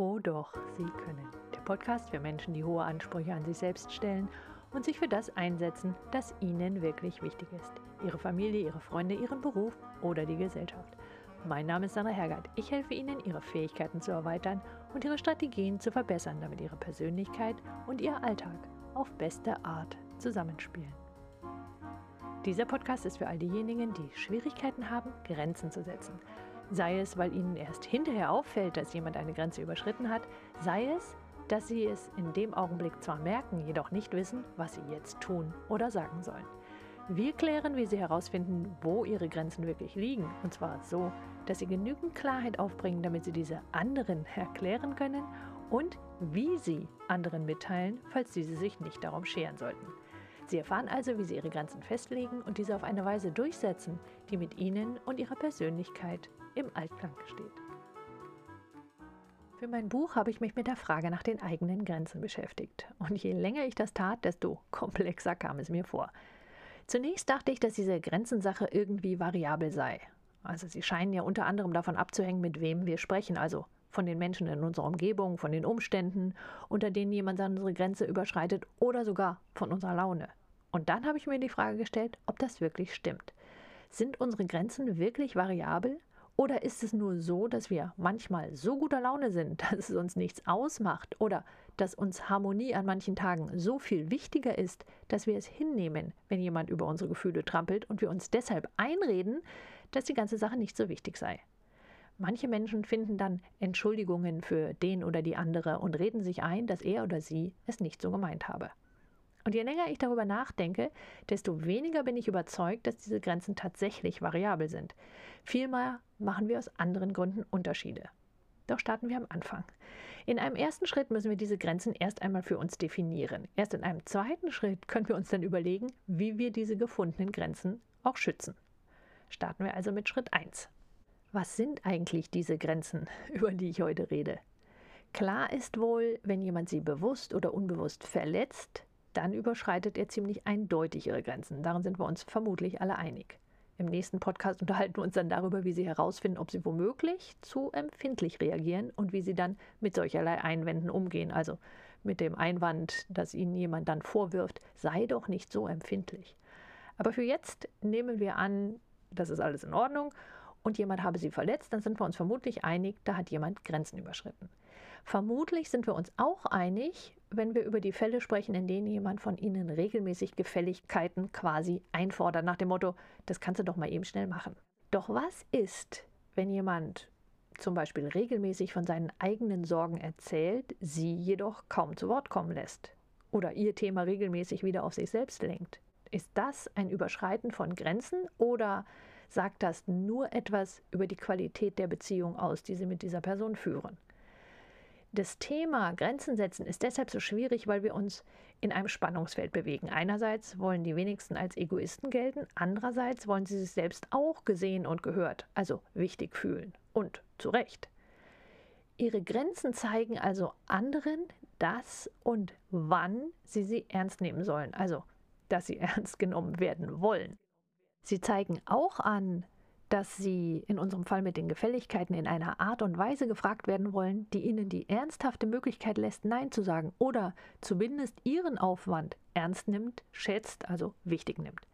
Oh doch, Sie können. Der Podcast für Menschen, die hohe Ansprüche an sich selbst stellen und sich für das einsetzen, das ihnen wirklich wichtig ist. Ihre Familie, ihre Freunde, ihren Beruf oder die Gesellschaft. Mein Name ist Sandra Hergert. Ich helfe Ihnen, Ihre Fähigkeiten zu erweitern und Ihre Strategien zu verbessern, damit Ihre Persönlichkeit und Ihr Alltag auf beste Art zusammenspielen. Dieser Podcast ist für all diejenigen, die Schwierigkeiten haben, Grenzen zu setzen. Sei es, weil ihnen erst hinterher auffällt, dass jemand eine Grenze überschritten hat, sei es, dass sie es in dem Augenblick zwar merken, jedoch nicht wissen, was sie jetzt tun oder sagen sollen. Wir klären, wie sie herausfinden, wo ihre Grenzen wirklich liegen, und zwar so, dass sie genügend Klarheit aufbringen, damit sie diese anderen erklären können und wie sie anderen mitteilen, falls diese sich nicht darum scheren sollten. Sie erfahren also, wie sie ihre Grenzen festlegen und diese auf eine Weise durchsetzen, die mit ihnen und ihrer Persönlichkeit im Altklang steht. Für mein Buch habe ich mich mit der Frage nach den eigenen Grenzen beschäftigt. Und je länger ich das tat, desto komplexer kam es mir vor. Zunächst dachte ich, dass diese Grenzensache irgendwie variabel sei. Also sie scheinen ja unter anderem davon abzuhängen, mit wem wir sprechen, also von den Menschen in unserer Umgebung, von den Umständen, unter denen jemand unsere Grenze überschreitet oder sogar von unserer Laune. Und dann habe ich mir die Frage gestellt, ob das wirklich stimmt. Sind unsere Grenzen wirklich variabel oder ist es nur so, dass wir manchmal so guter Laune sind, dass es uns nichts ausmacht? Oder dass uns Harmonie an manchen Tagen so viel wichtiger ist, dass wir es hinnehmen, wenn jemand über unsere Gefühle trampelt und wir uns deshalb einreden, dass die ganze Sache nicht so wichtig sei? Manche Menschen finden dann Entschuldigungen für den oder die andere und reden sich ein, dass er oder sie es nicht so gemeint habe. Und je länger ich darüber nachdenke, desto weniger bin ich überzeugt, dass diese Grenzen tatsächlich variabel sind. Vielmehr machen wir aus anderen Gründen Unterschiede. Doch starten wir am Anfang. In einem ersten Schritt müssen wir diese Grenzen erst einmal für uns definieren. Erst in einem zweiten Schritt können wir uns dann überlegen, wie wir diese gefundenen Grenzen auch schützen. Starten wir also mit Schritt 1. Was sind eigentlich diese Grenzen, über die ich heute rede? Klar ist wohl, wenn jemand sie bewusst oder unbewusst verletzt, dann überschreitet er ziemlich eindeutig ihre Grenzen. Darin sind wir uns vermutlich alle einig. Im nächsten Podcast unterhalten wir uns dann darüber, wie Sie herausfinden, ob Sie womöglich zu empfindlich reagieren und wie Sie dann mit solcherlei Einwänden umgehen. Also mit dem Einwand, dass Ihnen jemand dann vorwirft, sei doch nicht so empfindlich. Aber für jetzt nehmen wir an, das ist alles in Ordnung und jemand habe Sie verletzt, dann sind wir uns vermutlich einig, da hat jemand Grenzen überschritten. Vermutlich sind wir uns auch einig, wenn wir über die Fälle sprechen, in denen jemand von Ihnen regelmäßig Gefälligkeiten quasi einfordert, nach dem Motto, das kannst du doch mal eben schnell machen. Doch was ist, wenn jemand zum Beispiel regelmäßig von seinen eigenen Sorgen erzählt, sie jedoch kaum zu Wort kommen lässt oder ihr Thema regelmäßig wieder auf sich selbst lenkt? Ist das ein Überschreiten von Grenzen oder sagt das nur etwas über die Qualität der Beziehung aus, die Sie mit dieser Person führen? Das Thema Grenzen setzen ist deshalb so schwierig, weil wir uns in einem Spannungsfeld bewegen. Einerseits wollen die wenigsten als Egoisten gelten, andererseits wollen sie sich selbst auch gesehen und gehört, also wichtig fühlen. Und zu Recht. Ihre Grenzen zeigen also anderen, dass und wann sie sie ernst nehmen sollen, also dass sie ernst genommen werden wollen. Sie zeigen auch an, dass sie in unserem Fall mit den Gefälligkeiten in einer Art und Weise gefragt werden wollen, die ihnen die ernsthafte Möglichkeit lässt, Nein zu sagen oder zumindest ihren Aufwand ernst nimmt, schätzt, also wichtig nimmt.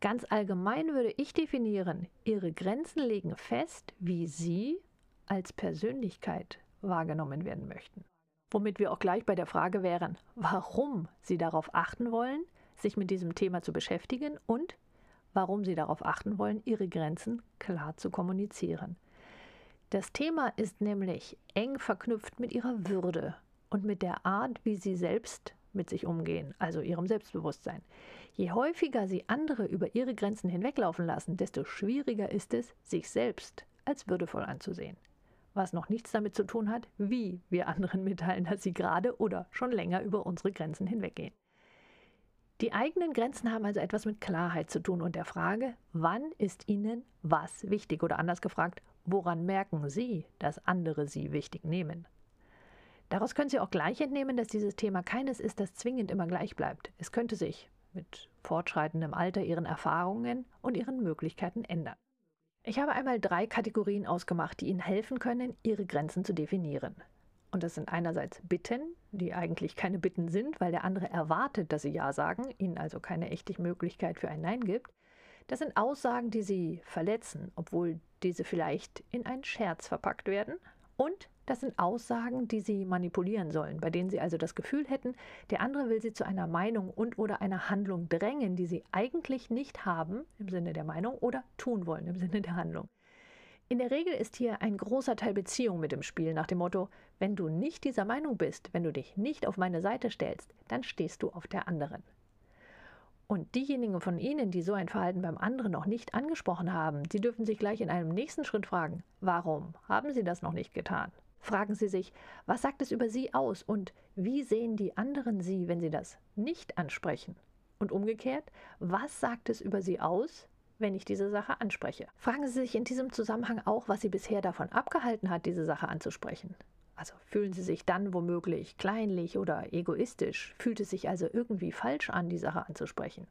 Ganz allgemein würde ich definieren, ihre Grenzen legen fest, wie sie als Persönlichkeit wahrgenommen werden möchten. Womit wir auch gleich bei der Frage wären, warum sie darauf achten wollen, sich mit diesem Thema zu beschäftigen und warum sie darauf achten wollen, ihre Grenzen klar zu kommunizieren. Das Thema ist nämlich eng verknüpft mit ihrer Würde und mit der Art, wie sie selbst mit sich umgehen, also ihrem Selbstbewusstsein. Je häufiger sie andere über ihre Grenzen hinweglaufen lassen, desto schwieriger ist es, sich selbst als würdevoll anzusehen. Was noch nichts damit zu tun hat, wie wir anderen mitteilen, dass sie gerade oder schon länger über unsere Grenzen hinweggehen. Die eigenen Grenzen haben also etwas mit Klarheit zu tun und der Frage, wann ist Ihnen was wichtig oder anders gefragt, woran merken Sie, dass andere Sie wichtig nehmen? Daraus können Sie auch gleich entnehmen, dass dieses Thema keines ist, das zwingend immer gleich bleibt. Es könnte sich mit fortschreitendem Alter Ihren Erfahrungen und Ihren Möglichkeiten ändern. Ich habe einmal drei Kategorien ausgemacht, die Ihnen helfen können, Ihre Grenzen zu definieren. Und das sind einerseits Bitten, die eigentlich keine Bitten sind, weil der andere erwartet, dass sie Ja sagen, ihnen also keine echte Möglichkeit für ein Nein gibt. Das sind Aussagen, die sie verletzen, obwohl diese vielleicht in einen Scherz verpackt werden. Und das sind Aussagen, die sie manipulieren sollen, bei denen sie also das Gefühl hätten, der andere will sie zu einer Meinung und oder einer Handlung drängen, die sie eigentlich nicht haben im Sinne der Meinung oder tun wollen im Sinne der Handlung. In der Regel ist hier ein großer Teil Beziehung mit dem Spiel nach dem Motto, wenn du nicht dieser Meinung bist, wenn du dich nicht auf meine Seite stellst, dann stehst du auf der anderen. Und diejenigen von Ihnen, die so ein Verhalten beim anderen noch nicht angesprochen haben, die dürfen sich gleich in einem nächsten Schritt fragen, warum haben Sie das noch nicht getan? Fragen Sie sich, was sagt es über Sie aus und wie sehen die anderen Sie, wenn Sie das nicht ansprechen? Und umgekehrt, was sagt es über Sie aus, wenn ich diese Sache anspreche. Fragen Sie sich in diesem Zusammenhang auch, was Sie bisher davon abgehalten hat, diese Sache anzusprechen. Also fühlen Sie sich dann womöglich kleinlich oder egoistisch, fühlt es sich also irgendwie falsch an, die Sache anzusprechen.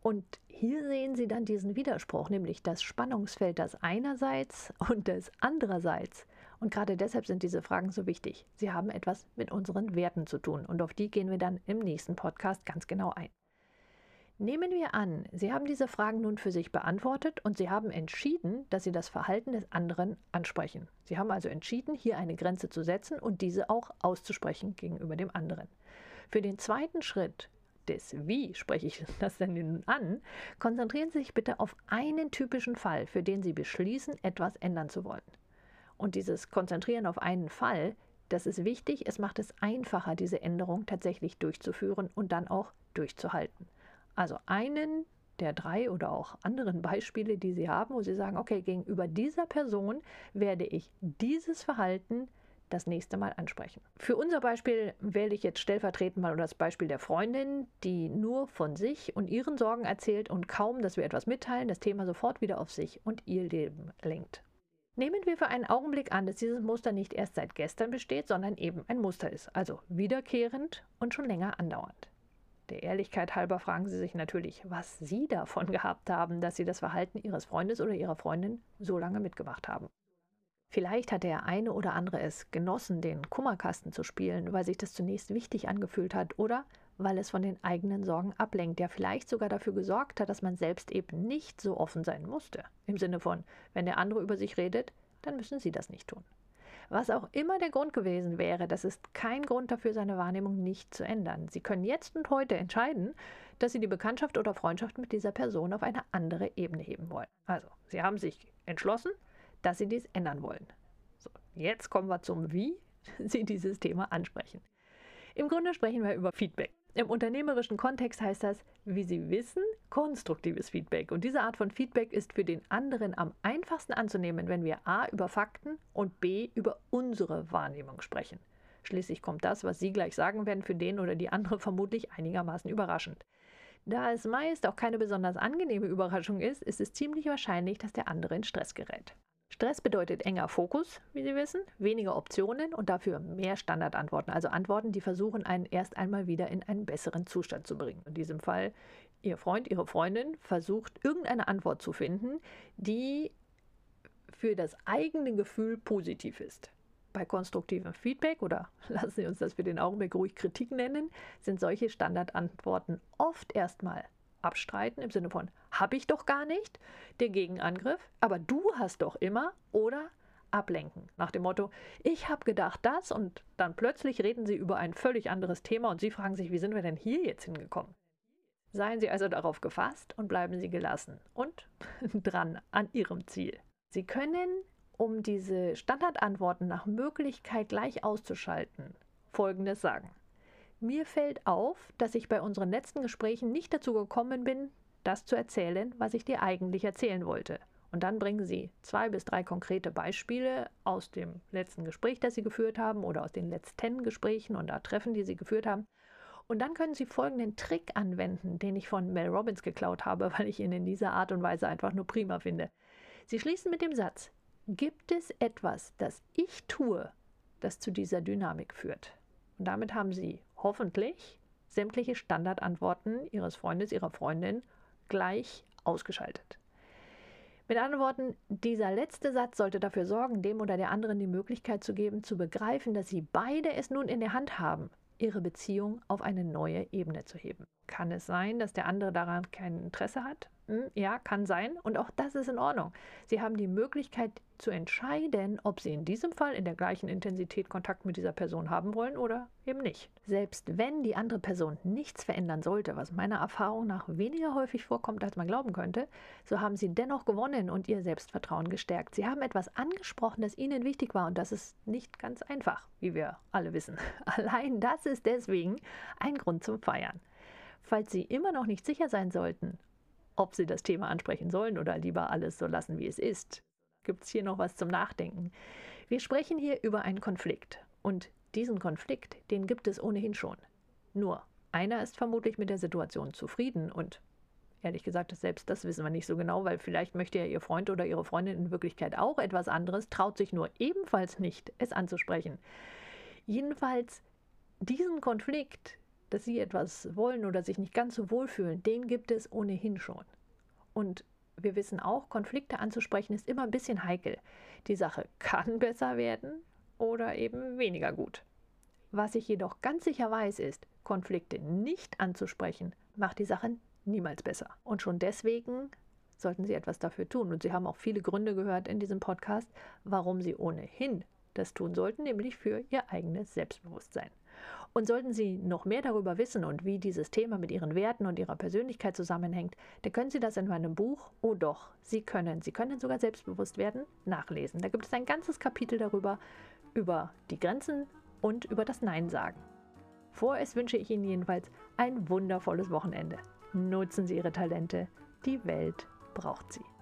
Und hier sehen Sie dann diesen Widerspruch, nämlich das Spannungsfeld das einerseits und das andererseits. Und gerade deshalb sind diese Fragen so wichtig. Sie haben etwas mit unseren Werten zu tun und auf die gehen wir dann im nächsten Podcast ganz genau ein. Nehmen wir an, Sie haben diese Fragen nun für sich beantwortet und Sie haben entschieden, dass Sie das Verhalten des anderen ansprechen. Sie haben also entschieden, hier eine Grenze zu setzen und diese auch auszusprechen gegenüber dem anderen. Für den zweiten Schritt des Wie spreche ich das denn nun an, konzentrieren Sie sich bitte auf einen typischen Fall, für den Sie beschließen, etwas ändern zu wollen. Und dieses Konzentrieren auf einen Fall, das ist wichtig, es macht es einfacher, diese Änderung tatsächlich durchzuführen und dann auch durchzuhalten. Also einen der drei oder auch anderen Beispiele, die Sie haben, wo Sie sagen, okay, gegenüber dieser Person werde ich dieses Verhalten das nächste Mal ansprechen. Für unser Beispiel wähle ich jetzt stellvertretend mal das Beispiel der Freundin, die nur von sich und ihren Sorgen erzählt und kaum, dass wir etwas mitteilen, das Thema sofort wieder auf sich und ihr Leben lenkt. Nehmen wir für einen Augenblick an, dass dieses Muster nicht erst seit gestern besteht, sondern eben ein Muster ist, also wiederkehrend und schon länger andauernd. Der Ehrlichkeit halber fragen Sie sich natürlich, was Sie davon gehabt haben, dass Sie das Verhalten Ihres Freundes oder Ihrer Freundin so lange mitgemacht haben. Vielleicht hat der eine oder andere es genossen, den Kummerkasten zu spielen, weil sich das zunächst wichtig angefühlt hat oder weil es von den eigenen Sorgen ablenkt, der vielleicht sogar dafür gesorgt hat, dass man selbst eben nicht so offen sein musste. Im Sinne von, wenn der andere über sich redet, dann müssen Sie das nicht tun. Was auch immer der Grund gewesen wäre, das ist kein Grund dafür, seine Wahrnehmung nicht zu ändern. Sie können jetzt und heute entscheiden, dass Sie die Bekanntschaft oder Freundschaft mit dieser Person auf eine andere Ebene heben wollen. Also, Sie haben sich entschlossen, dass Sie dies ändern wollen. So, jetzt kommen wir zum Wie Sie dieses Thema ansprechen. Im Grunde sprechen wir über Feedback. Im unternehmerischen Kontext heißt das, wie Sie wissen, konstruktives Feedback. Und diese Art von Feedback ist für den anderen am einfachsten anzunehmen, wenn wir a über Fakten und b über unsere Wahrnehmung sprechen. Schließlich kommt das, was Sie gleich sagen werden, für den oder die andere vermutlich einigermaßen überraschend. Da es meist auch keine besonders angenehme Überraschung ist, ist es ziemlich wahrscheinlich, dass der andere in Stress gerät. Stress bedeutet enger Fokus, wie Sie wissen, weniger Optionen und dafür mehr Standardantworten, also Antworten, die versuchen, einen erst einmal wieder in einen besseren Zustand zu bringen. In diesem Fall, Ihr Freund, Ihre Freundin versucht, irgendeine Antwort zu finden, die für das eigene Gefühl positiv ist. Bei konstruktivem Feedback oder lassen Sie uns das für den Augenblick ruhig Kritik nennen, sind solche Standardantworten oft erstmal abstreiten im Sinne von habe ich doch gar nicht, der Gegenangriff, aber du hast doch immer oder ablenken nach dem Motto, ich habe gedacht das und dann plötzlich reden sie über ein völlig anderes Thema und sie fragen sich, wie sind wir denn hier jetzt hingekommen? Seien Sie also darauf gefasst und bleiben Sie gelassen und dran an Ihrem Ziel. Sie können, um diese Standardantworten nach Möglichkeit gleich auszuschalten, Folgendes sagen. Mir fällt auf, dass ich bei unseren letzten Gesprächen nicht dazu gekommen bin, das zu erzählen, was ich dir eigentlich erzählen wollte. Und dann bringen Sie zwei bis drei konkrete Beispiele aus dem letzten Gespräch, das Sie geführt haben, oder aus den letzten Gesprächen und da Treffen, die Sie geführt haben. Und dann können Sie folgenden Trick anwenden, den ich von Mel Robbins geklaut habe, weil ich ihn in dieser Art und Weise einfach nur prima finde. Sie schließen mit dem Satz, gibt es etwas, das ich tue, das zu dieser Dynamik führt? Und damit haben Sie hoffentlich sämtliche Standardantworten Ihres Freundes, Ihrer Freundin gleich ausgeschaltet. Mit anderen Worten, dieser letzte Satz sollte dafür sorgen, dem oder der anderen die Möglichkeit zu geben, zu begreifen, dass sie beide es nun in der Hand haben, ihre Beziehung auf eine neue Ebene zu heben. Kann es sein, dass der andere daran kein Interesse hat? Hm, ja, kann sein. Und auch das ist in Ordnung. Sie haben die Möglichkeit zu entscheiden, ob Sie in diesem Fall in der gleichen Intensität Kontakt mit dieser Person haben wollen oder eben nicht. Selbst wenn die andere Person nichts verändern sollte, was meiner Erfahrung nach weniger häufig vorkommt, als man glauben könnte, so haben Sie dennoch gewonnen und Ihr Selbstvertrauen gestärkt. Sie haben etwas angesprochen, das Ihnen wichtig war und das ist nicht ganz einfach, wie wir alle wissen. Allein das ist deswegen ein Grund zum Feiern. Falls Sie immer noch nicht sicher sein sollten, ob Sie das Thema ansprechen sollen oder lieber alles so lassen, wie es ist, gibt es hier noch was zum Nachdenken. Wir sprechen hier über einen Konflikt und diesen Konflikt, den gibt es ohnehin schon. Nur, einer ist vermutlich mit der Situation zufrieden und ehrlich gesagt, selbst das wissen wir nicht so genau, weil vielleicht möchte ja Ihr Freund oder Ihre Freundin in Wirklichkeit auch etwas anderes, traut sich nur ebenfalls nicht, es anzusprechen. Jedenfalls, diesen Konflikt, dass sie etwas wollen oder sich nicht ganz so wohlfühlen, den gibt es ohnehin schon. Und wir wissen auch, Konflikte anzusprechen ist immer ein bisschen heikel. Die Sache kann besser werden oder eben weniger gut. Was ich jedoch ganz sicher weiß, ist, Konflikte nicht anzusprechen, macht die Sache niemals besser. Und schon deswegen sollten Sie etwas dafür tun. Und Sie haben auch viele Gründe gehört in diesem Podcast, warum Sie ohnehin das tun sollten, nämlich für Ihr eigenes Selbstbewusstsein. Und sollten Sie noch mehr darüber wissen und wie dieses Thema mit Ihren Werten und Ihrer Persönlichkeit zusammenhängt, dann können Sie das in meinem Buch Oh doch, Sie können, Sie können sogar selbstbewusst werden, nachlesen. Da gibt es ein ganzes Kapitel darüber, über die Grenzen und über das Nein sagen. Vorerst wünsche ich Ihnen jedenfalls ein wundervolles Wochenende. Nutzen Sie Ihre Talente, die Welt braucht sie.